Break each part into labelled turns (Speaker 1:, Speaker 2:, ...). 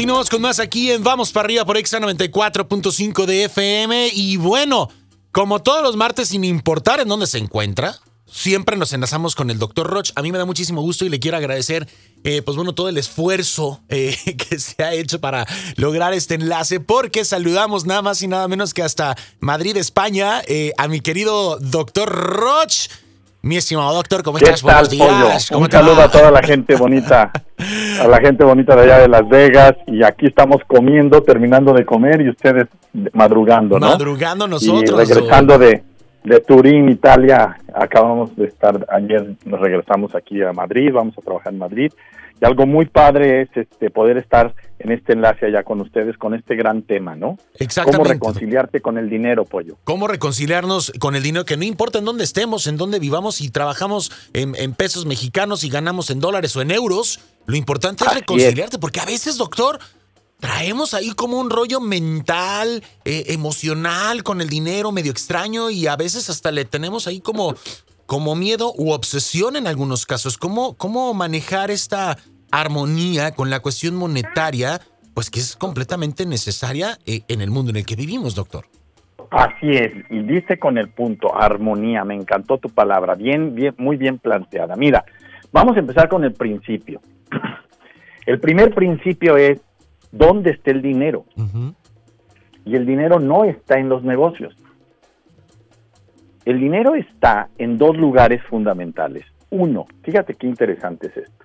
Speaker 1: Continuamos con más aquí en Vamos para arriba por Exa 94.5 de FM. Y bueno, como todos los martes, sin importar en dónde se encuentra, siempre nos enlazamos con el doctor Roch. A mí me da muchísimo gusto y le quiero agradecer, eh, pues bueno, todo el esfuerzo eh, que se ha hecho para lograr este enlace, porque saludamos nada más y nada menos que hasta Madrid, España, eh, a mi querido doctor Roch. Mi estimado doctor, ¿cómo estás?
Speaker 2: Buenos días. Un saludo a toda la gente bonita, a la gente bonita de allá de Las Vegas. Y aquí estamos comiendo, terminando de comer y ustedes madrugando, ¿no?
Speaker 1: Madrugando nosotros.
Speaker 2: Y regresando de, de Turín, Italia. Acabamos de estar, ayer nos regresamos aquí a Madrid, vamos a trabajar en Madrid. Y algo muy padre es este poder estar en este enlace allá con ustedes con este gran tema, ¿no?
Speaker 1: Exactamente.
Speaker 2: Cómo reconciliarte con el dinero, pollo.
Speaker 1: Cómo reconciliarnos con el dinero, que no importa en dónde estemos, en dónde vivamos, y trabajamos en, pesos mexicanos y ganamos en dólares o en euros, lo importante es reconciliarte, porque a veces, doctor, traemos ahí como un rollo mental, eh, emocional con el dinero medio extraño y a veces hasta le tenemos ahí como como miedo u obsesión en algunos casos. ¿Cómo, cómo manejar esta armonía con la cuestión monetaria, pues que es completamente necesaria eh, en el mundo en el que vivimos, doctor?
Speaker 2: Así es, y dice con el punto, armonía, me encantó tu palabra, bien, bien, muy bien planteada. Mira, vamos a empezar con el principio. El primer principio es, ¿dónde está el dinero? Y el dinero no está en los negocios. El dinero está en dos lugares fundamentales. Uno, fíjate qué interesante es esto.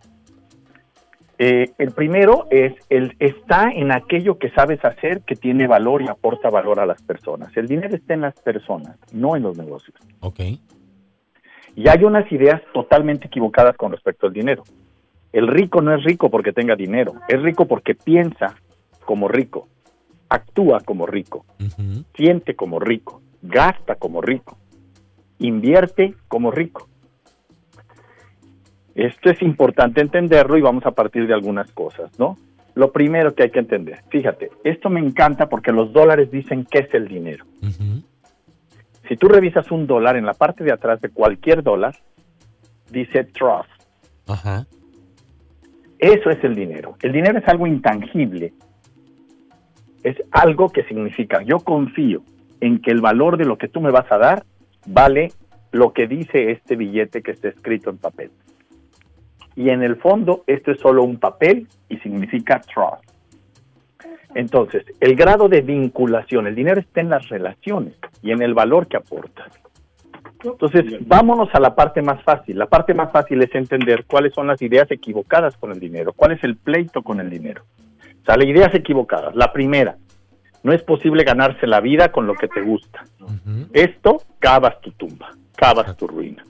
Speaker 2: Eh, el primero es, el, está en aquello que sabes hacer que tiene valor y aporta valor a las personas. El dinero está en las personas, no en los negocios.
Speaker 1: Ok.
Speaker 2: Y hay unas ideas totalmente equivocadas con respecto al dinero. El rico no es rico porque tenga dinero, es rico porque piensa como rico, actúa como rico, siente como rico, gasta como rico invierte como rico. Esto es importante entenderlo y vamos a partir de algunas cosas, ¿no? Lo primero que hay que entender, fíjate, esto me encanta porque los dólares dicen qué es el dinero. Si tú revisas un dólar en la parte de atrás de cualquier dólar, dice trust. Eso es el dinero. El dinero es algo intangible. Es algo que significa, yo confío en que el valor de lo que tú me vas a dar vale lo que dice este billete que está escrito en papel. Y en el fondo, esto es solo un papel y significa trust. Entonces, el grado de vinculación, el dinero está en las relaciones y en el valor que aporta. Entonces, vámonos a la parte más fácil. La parte más fácil es entender cuáles son las ideas equivocadas con el dinero, cuál es el pleito con el dinero. O sea, las ideas equivocadas. La primera, no es posible ganarse la vida con lo que te gusta. Esto cavas tu tumba, cavas tu ruina.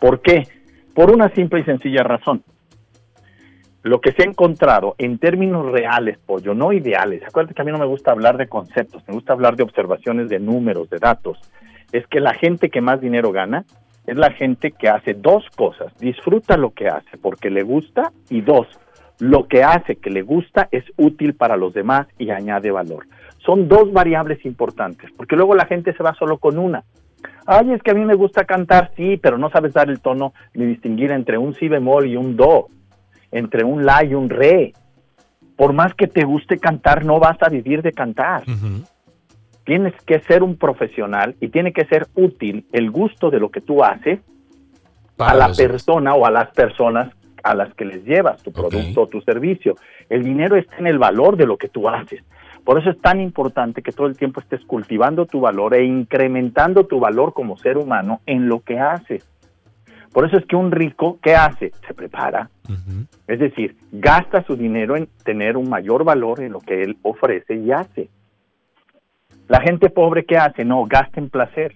Speaker 2: ¿Por qué? Por una simple y sencilla razón. Lo que se ha encontrado en términos reales, pollo, no ideales, acuérdate que a mí no me gusta hablar de conceptos, me gusta hablar de observaciones de números, de datos, es que la gente que más dinero gana es la gente que hace dos cosas, disfruta lo que hace porque le gusta y dos, lo que hace que le gusta es útil para los demás y añade valor. Son dos variables importantes, porque luego la gente se va solo con una. Ay, es que a mí me gusta cantar, sí, pero no sabes dar el tono ni distinguir entre un si bemol y un do, entre un la y un re. Por más que te guste cantar, no vas a vivir de cantar. Tienes que ser un profesional y tiene que ser útil el gusto de lo que tú haces a la persona o a las personas a las que les llevas tu producto o tu servicio. El dinero está en el valor de lo que tú haces. Por eso es tan importante que todo el tiempo estés cultivando tu valor e incrementando tu valor como ser humano en lo que haces. Por eso es que un rico, ¿qué hace? Se prepara. Es decir, gasta su dinero en tener un mayor valor en lo que él ofrece y hace. La gente pobre, ¿qué hace? No, gasta en placer.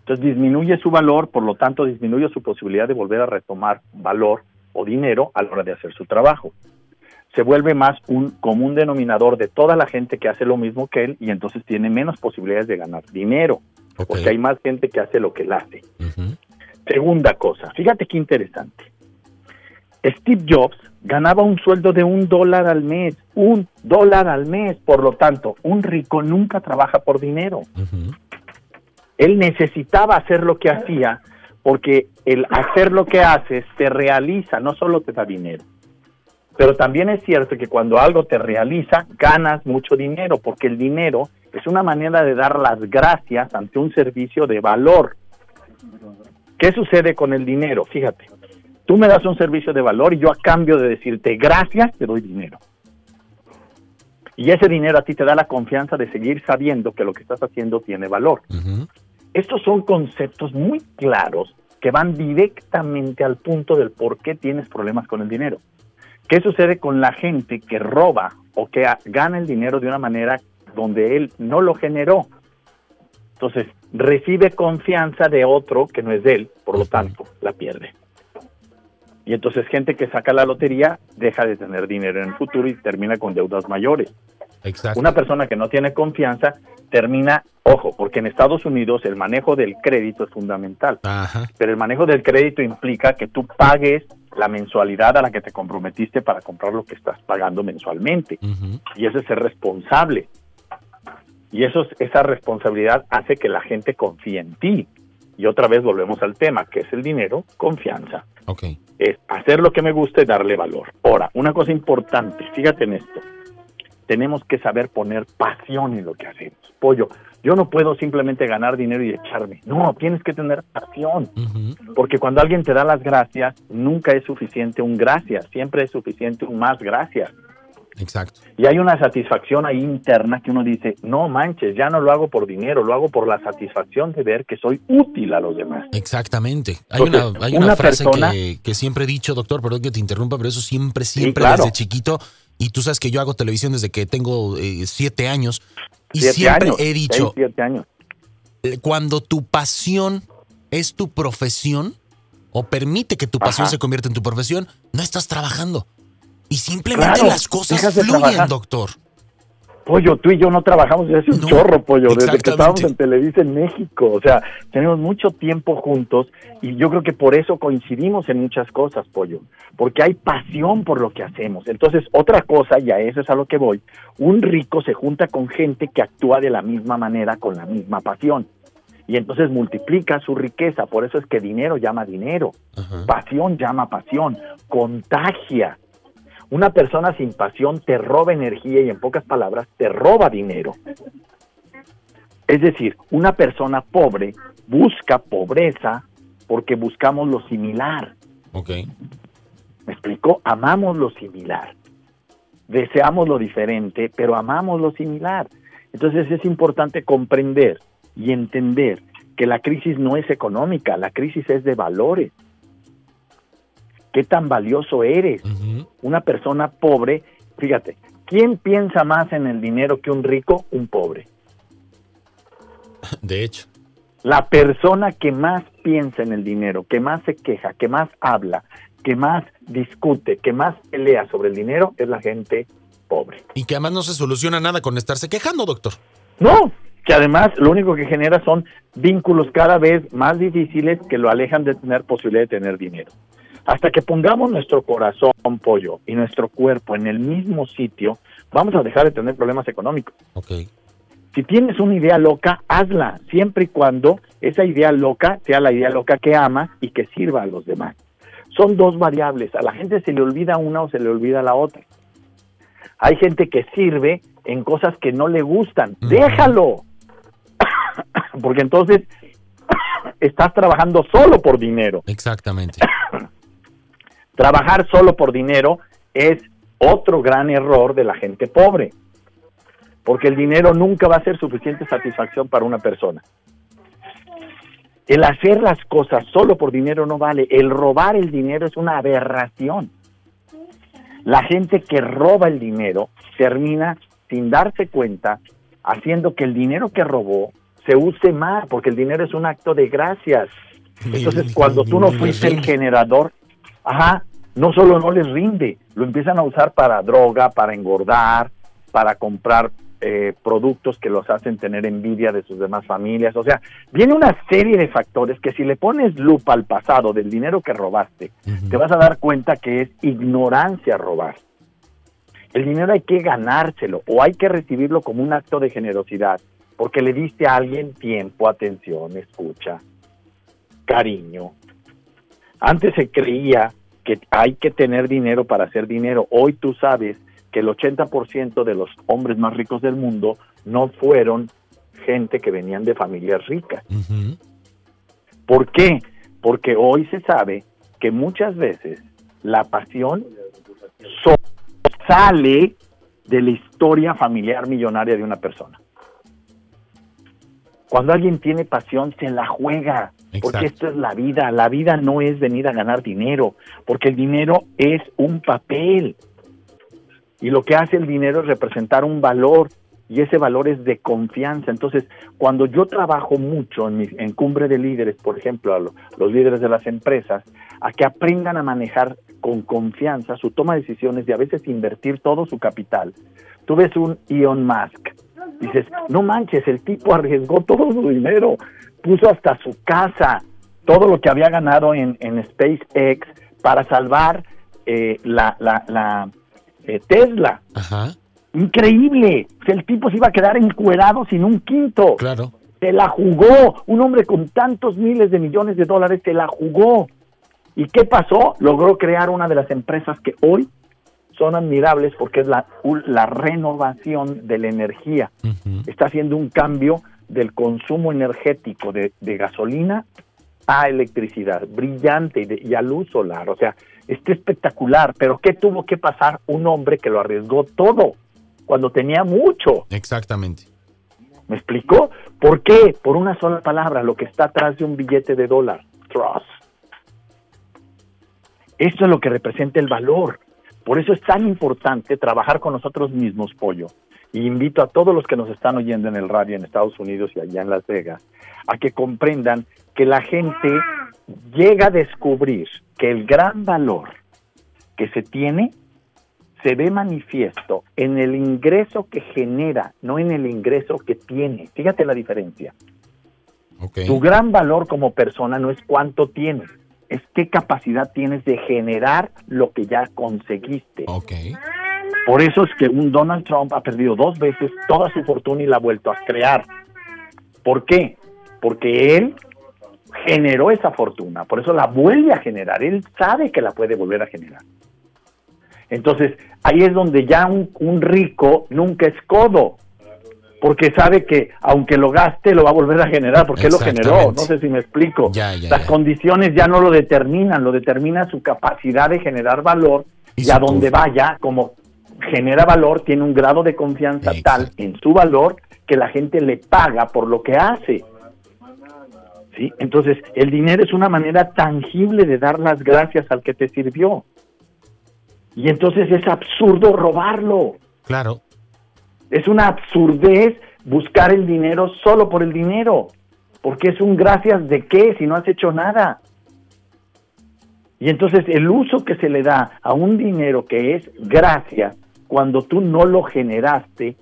Speaker 2: Entonces disminuye su valor, por lo tanto disminuye su posibilidad de volver a retomar valor o dinero a la hora de hacer su trabajo. Se vuelve más un común denominador de toda la gente que hace lo mismo que él y entonces tiene menos posibilidades de ganar dinero, porque hay más gente que hace lo que él hace. Segunda cosa, fíjate qué interesante. Steve Jobs ganaba un sueldo de un dólar al mes, un dólar al mes, por lo tanto, un rico nunca trabaja por dinero. Él necesitaba hacer lo que hacía porque el hacer lo que haces te realiza, no solo te da dinero, Pero también es cierto que cuando algo te realiza, ganas mucho dinero, porque el dinero es una manera de dar las gracias ante un servicio de valor. ¿Qué sucede con el dinero? Fíjate, tú me das un servicio de valor y yo a cambio de decirte gracias te doy dinero. Y ese dinero a ti te da la confianza de seguir sabiendo que lo que estás haciendo tiene valor. Estos son conceptos muy claros que van directamente al punto del por qué tienes problemas con el dinero. ¿Qué sucede con la gente que roba o que gana el dinero de una manera donde él no lo generó? Entonces, recibe confianza de otro que no es de él, por lo tanto, la pierde. Y entonces gente que saca la lotería deja de tener dinero en el futuro y termina con deudas mayores. Una persona que no tiene confianza termina, ojo, porque en Estados Unidos el manejo del crédito es fundamental. Pero el manejo del crédito implica que tú pagues la mensualidad a la que te comprometiste para comprar lo que estás pagando mensualmente. Y ese es ser responsable. Y eso, esa responsabilidad hace que la gente confíe en ti. Y otra vez volvemos al tema, que es el dinero, confianza.
Speaker 1: Okay.
Speaker 2: Es hacer lo que me gusta y darle valor. Ahora, una cosa importante, fíjate en esto. Tenemos que saber poner pasión en lo que hacemos. Pollo, yo no puedo simplemente ganar dinero y echarme. No, tienes que tener pasión. Porque cuando alguien te da las gracias, nunca es suficiente un gracias, siempre es suficiente un más gracias.
Speaker 1: Exacto.
Speaker 2: Y hay una satisfacción ahí interna que uno dice, no manches, ya no lo hago por dinero, lo hago por la satisfacción de ver que soy útil a los demás.
Speaker 1: Exactamente. Hay una, hay una, frase que, siempre he dicho, doctor, perdón que te interrumpa, pero eso siempre, siempre desde chiquito, y tú sabes que yo hago televisión desde que tengo eh, siete años, y siempre he dicho,
Speaker 2: años.
Speaker 1: Eh, cuando tu pasión es tu profesión, o permite que tu pasión se convierta en tu profesión, no estás trabajando. Y simplemente las cosas fluyen, doctor.
Speaker 2: Pollo, tú y yo no trabajamos desde hace un chorro, Pollo, desde que estábamos en Televisa en México. O sea, tenemos mucho tiempo juntos y yo creo que por eso coincidimos en muchas cosas, Pollo, porque hay pasión por lo que hacemos. Entonces, otra cosa, y a eso es a lo que voy, un rico se junta con gente que actúa de la misma manera, con la misma pasión. Y entonces multiplica su riqueza, por eso es que dinero llama dinero, pasión llama pasión, contagia. Una persona sin pasión te roba energía y en pocas palabras te roba dinero. Es decir, una persona pobre busca pobreza porque buscamos lo similar.
Speaker 1: Ok.
Speaker 2: ¿Me explico? Amamos lo similar. Deseamos lo diferente, pero amamos lo similar. Entonces es importante comprender y entender que la crisis no es económica, la crisis es de valores qué tan valioso eres. Una persona pobre, fíjate, ¿quién piensa más en el dinero que un rico? Un pobre.
Speaker 1: De hecho.
Speaker 2: La persona que más piensa en el dinero, que más se queja, que más habla, que más discute, que más pelea sobre el dinero es la gente pobre.
Speaker 1: Y que además no se soluciona nada con estarse quejando, doctor.
Speaker 2: No, que además lo único que genera son vínculos cada vez más difíciles que lo alejan de tener posibilidad de tener dinero. Hasta que pongamos nuestro corazón, pollo, y nuestro cuerpo en el mismo sitio, vamos a dejar de tener problemas económicos.
Speaker 1: Okay.
Speaker 2: Si tienes una idea loca, hazla, siempre y cuando esa idea loca sea la idea loca que ama y que sirva a los demás. Son dos variables, a la gente se le olvida una o se le olvida la otra. Hay gente que sirve en cosas que no le gustan, déjalo, porque entonces estás trabajando solo por dinero.
Speaker 1: Exactamente.
Speaker 2: Trabajar solo por dinero es otro gran error de la gente pobre, porque el dinero nunca va a ser suficiente satisfacción para una persona. El hacer las cosas solo por dinero no vale, el robar el dinero es una aberración. La gente que roba el dinero termina sin darse cuenta haciendo que el dinero que robó se use más, porque el dinero es un acto de gracias. Entonces, cuando tú no fuiste el generador, ajá, no solo no les rinde, lo empiezan a usar para droga, para engordar, para comprar eh, productos que los hacen tener envidia de sus demás familias. O sea, viene una serie de factores que si le pones lupa al pasado del dinero que robaste, te vas a dar cuenta que es ignorancia robar. El dinero hay que ganárselo o hay que recibirlo como un acto de generosidad, porque le diste a alguien tiempo, atención, escucha, cariño. Antes se creía que hay que tener dinero para hacer dinero. Hoy tú sabes que el 80% de los hombres más ricos del mundo no fueron gente que venían de familias ricas. ¿Por qué? Porque hoy se sabe que muchas veces la pasión sale de la historia familiar millonaria de una persona. Cuando alguien tiene pasión, se la juega, porque esto es la vida. La vida no es venir a ganar dinero, porque el dinero es un papel. Y lo que hace el dinero es representar un valor, y ese valor es de confianza. Entonces, cuando yo trabajo mucho en, en cumbre de líderes, por ejemplo, a los líderes de las empresas, a que aprendan a manejar con confianza su toma de decisiones y a veces invertir todo su capital. Tú ves un Elon Musk, dices, no manches, el tipo arriesgó todo su dinero, puso hasta su casa, todo lo que había ganado en, en SpaceX para salvar eh, la, la, la eh, Tesla. Increíble. el tipo se iba a quedar encuerado sin un quinto.
Speaker 1: Claro.
Speaker 2: Se la jugó. Un hombre con tantos miles de millones de dólares se la jugó. ¿Y qué pasó? Logró crear una de las empresas que hoy son admirables porque es la, la renovación de la energía. Está haciendo un cambio del consumo energético de, gasolina a electricidad, brillante y, y, a luz solar. O sea, está espectacular. Pero ¿qué tuvo que pasar un hombre que lo arriesgó todo cuando tenía mucho?
Speaker 1: Exactamente.
Speaker 2: ¿Me explicó? ¿Por qué? Por una sola palabra, lo que está atrás de un billete de dólar, trust. Esto es lo que representa el valor. Por eso es tan importante trabajar con nosotros mismos, Pollo. Y invito a todos los que nos están oyendo en el radio en Estados Unidos y allá en Las Vegas a que comprendan que la gente llega a descubrir que el gran valor que se tiene se ve manifiesto en el ingreso que genera, no en el ingreso que tiene. Fíjate la diferencia. Tu gran valor como persona no es cuánto tienes, es qué capacidad tienes de generar lo que ya conseguiste.
Speaker 1: Okay.
Speaker 2: Por eso es que un Donald Trump ha perdido dos veces toda su fortuna y la ha vuelto a crear. ¿Por qué? Porque él generó esa fortuna, por eso la vuelve a generar. Él sabe que la puede volver a generar. Entonces, ahí es donde ya un, un rico nunca es codo, porque sabe que aunque lo gaste, lo va a volver a generar, porque él lo generó. No sé si me explico. Las condiciones ya no lo determinan, lo determina su capacidad de generar valor y, a donde vaya, como genera valor, tiene un grado de confianza tal en su valor que la gente le paga por lo que hace. ¿Sí? Entonces, el dinero es una manera tangible de dar las gracias al que te sirvió. Y entonces es absurdo robarlo.
Speaker 1: Claro.
Speaker 2: Es una absurdez buscar el dinero solo por el dinero, porque es un gracias de qué si no has hecho nada. Y entonces el uso que se le da a un dinero que es gracia, cuando tú no lo generaste,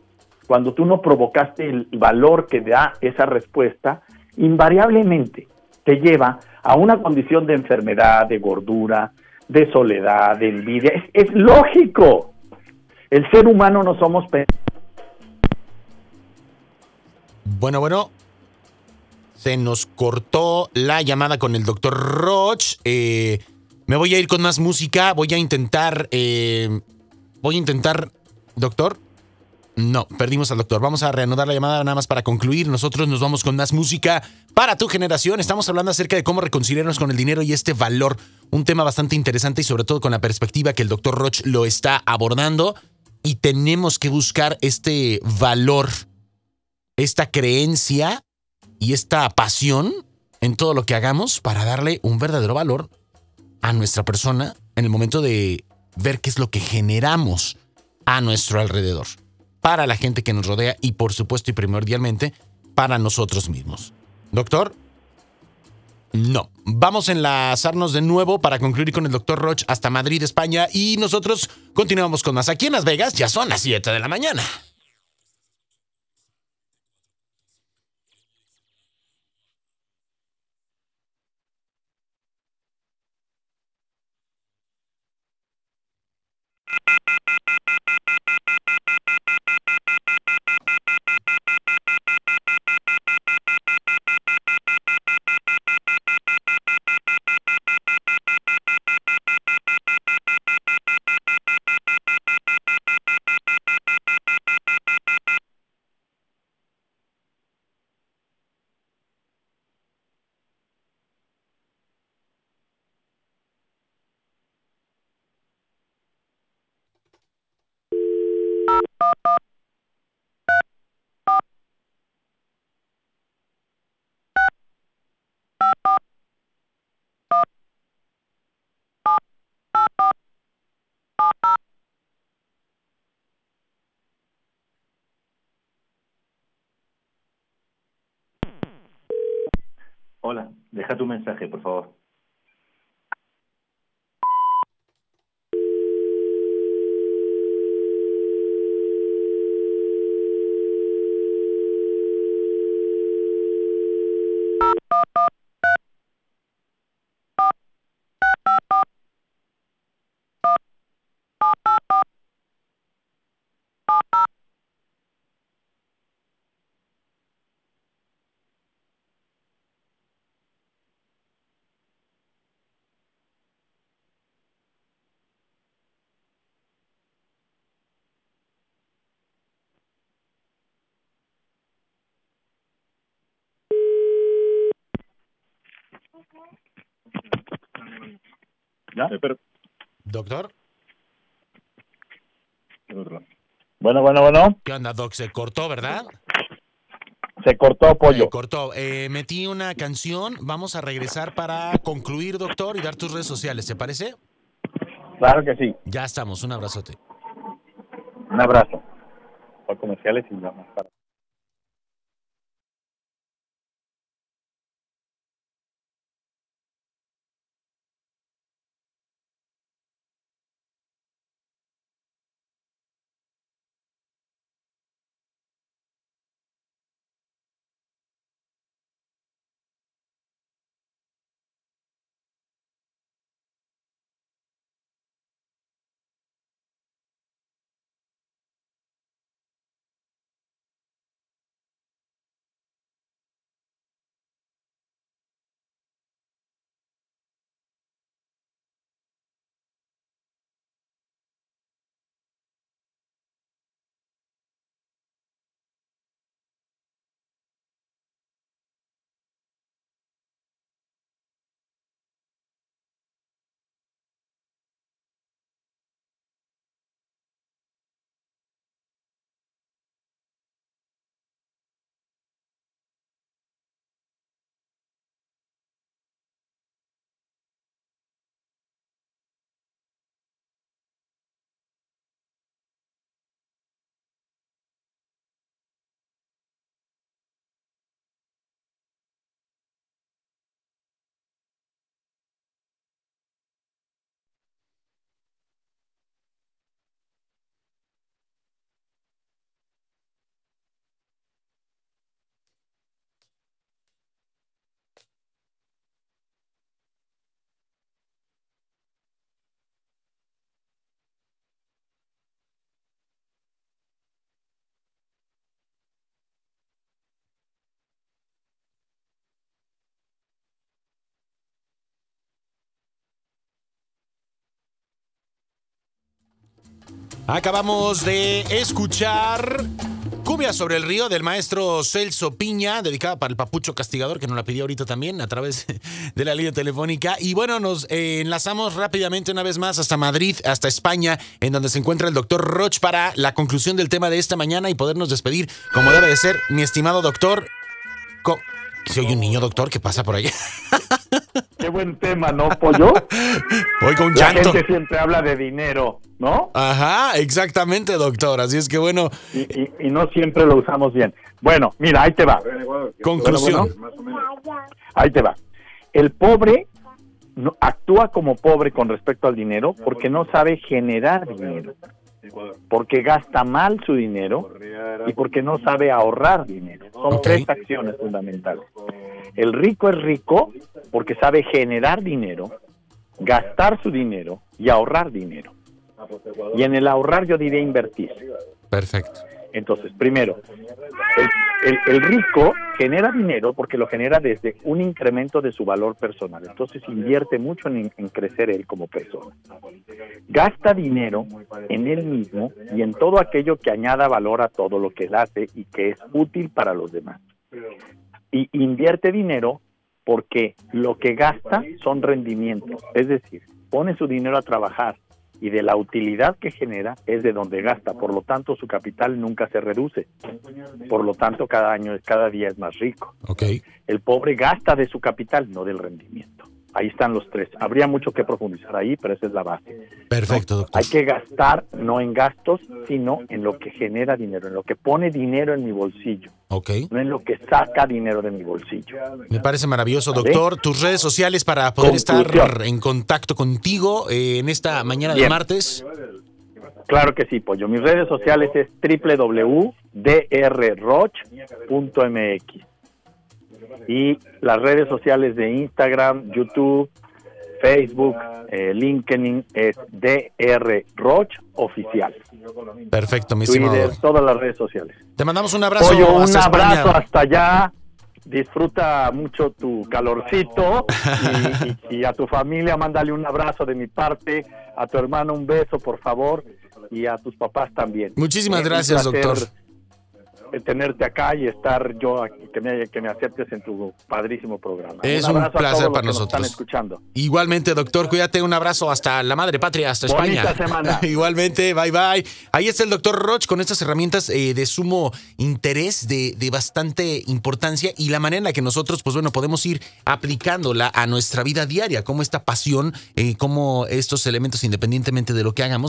Speaker 2: cuando tú no provocaste el valor que da esa respuesta, invariablemente te lleva a una condición de enfermedad, de gordura, de soledad, de envidia. Es, lógico. El ser humano no somos
Speaker 1: bueno, bueno. Se nos cortó la llamada con el doctor Roch. Eh, me voy a ir con más música. Voy a intentar. Eh, voy a intentar. Doctor. No, perdimos al doctor. Vamos a reanudar la llamada nada más para concluir. Nosotros nos vamos con más música para tu generación. Estamos hablando acerca de cómo reconciliarnos con el dinero y este valor. Un tema bastante interesante y sobre todo con la perspectiva que el doctor Roch lo está abordando. Y tenemos que buscar este valor esta creencia y esta pasión en todo lo que hagamos para darle un verdadero valor a nuestra persona en el momento de ver qué es lo que generamos a nuestro alrededor, para la gente que nos rodea y por supuesto y primordialmente para nosotros mismos. Doctor, no. Vamos a enlazarnos de nuevo para concluir con el doctor Roch hasta Madrid, España y nosotros continuamos con más aquí en Las Vegas. Ya son las 7 de la mañana. Thank you.
Speaker 3: Hola, deja tu mensaje, por favor.
Speaker 2: ¿Ya?
Speaker 1: Doctor.
Speaker 2: Bueno, bueno, bueno.
Speaker 1: ¿Qué onda, Doc? Se cortó, ¿verdad?
Speaker 2: Se cortó pollo.
Speaker 1: Se cortó. Eh, metí una canción. Vamos a regresar para concluir, doctor, y dar tus redes sociales. ¿Te parece?
Speaker 2: Claro que sí.
Speaker 1: Ya estamos. Un abrazote.
Speaker 2: Un abrazo. Por comerciales y más para.
Speaker 1: Acabamos de escuchar Cumbia sobre el río del maestro Celso Piña, dedicada para el papucho castigador, que nos la pidió ahorita también a través de la línea telefónica. Y bueno, nos eh, enlazamos rápidamente una vez más hasta Madrid, hasta España, en donde se encuentra el doctor Roch para la conclusión del tema de esta mañana y podernos despedir como debe de ser, mi estimado doctor. Si hay un niño doctor que pasa por allá.
Speaker 2: Qué buen tema, ¿no, pollo?
Speaker 1: Oiga, un
Speaker 2: La
Speaker 1: llanto.
Speaker 2: gente siempre habla de dinero, ¿no?
Speaker 1: Ajá, exactamente, doctor. Así es que bueno,
Speaker 2: Y, y- y no siempre lo usamos bien. Bueno, mira, ahí te va.
Speaker 1: conclusión.
Speaker 2: Ahí te va. El pobre no, actúa como pobre con respecto al dinero porque no sabe generar dinero, porque gasta mal su dinero y porque no sabe ahorrar dinero. Son tres acciones fundamentales. El rico es rico porque sabe generar dinero, gastar su dinero y ahorrar dinero. Y en el ahorrar yo diría invertir.
Speaker 1: Perfecto.
Speaker 2: Entonces, primero, el, el- rico genera dinero porque lo genera desde un incremento de su valor personal. Entonces invierte mucho en, en crecer él como persona. Gasta dinero en él mismo y en todo aquello que añada valor a todo lo que él hace y que es útil para los demás. Y invierte dinero porque lo que gasta son rendimientos. Es decir, pone su dinero a trabajar y de la utilidad que genera es de donde gasta, por lo tanto su capital nunca se reduce, por lo tanto cada año, cada día es más rico. El pobre gasta de su capital, no del rendimiento. Ahí están los tres. Habría mucho que profundizar ahí, pero esa es la base.
Speaker 1: Perfecto, doctor.
Speaker 2: Hay que gastar no en gastos, sino en lo que genera dinero, en lo que pone dinero en mi bolsillo.
Speaker 1: Ok.
Speaker 2: No en lo que saca dinero de mi bolsillo.
Speaker 1: Me parece maravilloso, doctor. Tus redes sociales para poder estar en contacto contigo eh, en esta mañana de martes.
Speaker 2: Claro que sí, Pollo. Mis redes sociales es www.drroch.mx y las redes sociales de Instagram, YouTube, Facebook, eh, LinkedIn es DR Roch Oficial.
Speaker 1: Perfecto, mi Twitter,
Speaker 2: todas las redes sociales.
Speaker 1: Te mandamos un abrazo.
Speaker 2: un abrazo hasta allá. Disfruta mucho tu calorcito y, y, a tu familia mándale un abrazo de mi parte, a tu hermano un beso por favor y a tus papás también.
Speaker 1: Muchísimas gracias, doctor
Speaker 2: tenerte acá y estar yo aquí, que me, que me aceptes en tu padrísimo programa.
Speaker 1: Es un, placer para nosotros.
Speaker 2: Están escuchando.
Speaker 1: Igualmente, doctor, cuídate, un abrazo hasta la madre patria, hasta España.
Speaker 2: semana.
Speaker 1: Igualmente, bye bye. Ahí está el doctor Roch con estas herramientas eh, de sumo interés, de, de, bastante importancia y la manera en la que nosotros, pues bueno, podemos ir aplicándola a nuestra vida diaria, como esta pasión, eh, como estos elementos, independientemente de lo que hagamos,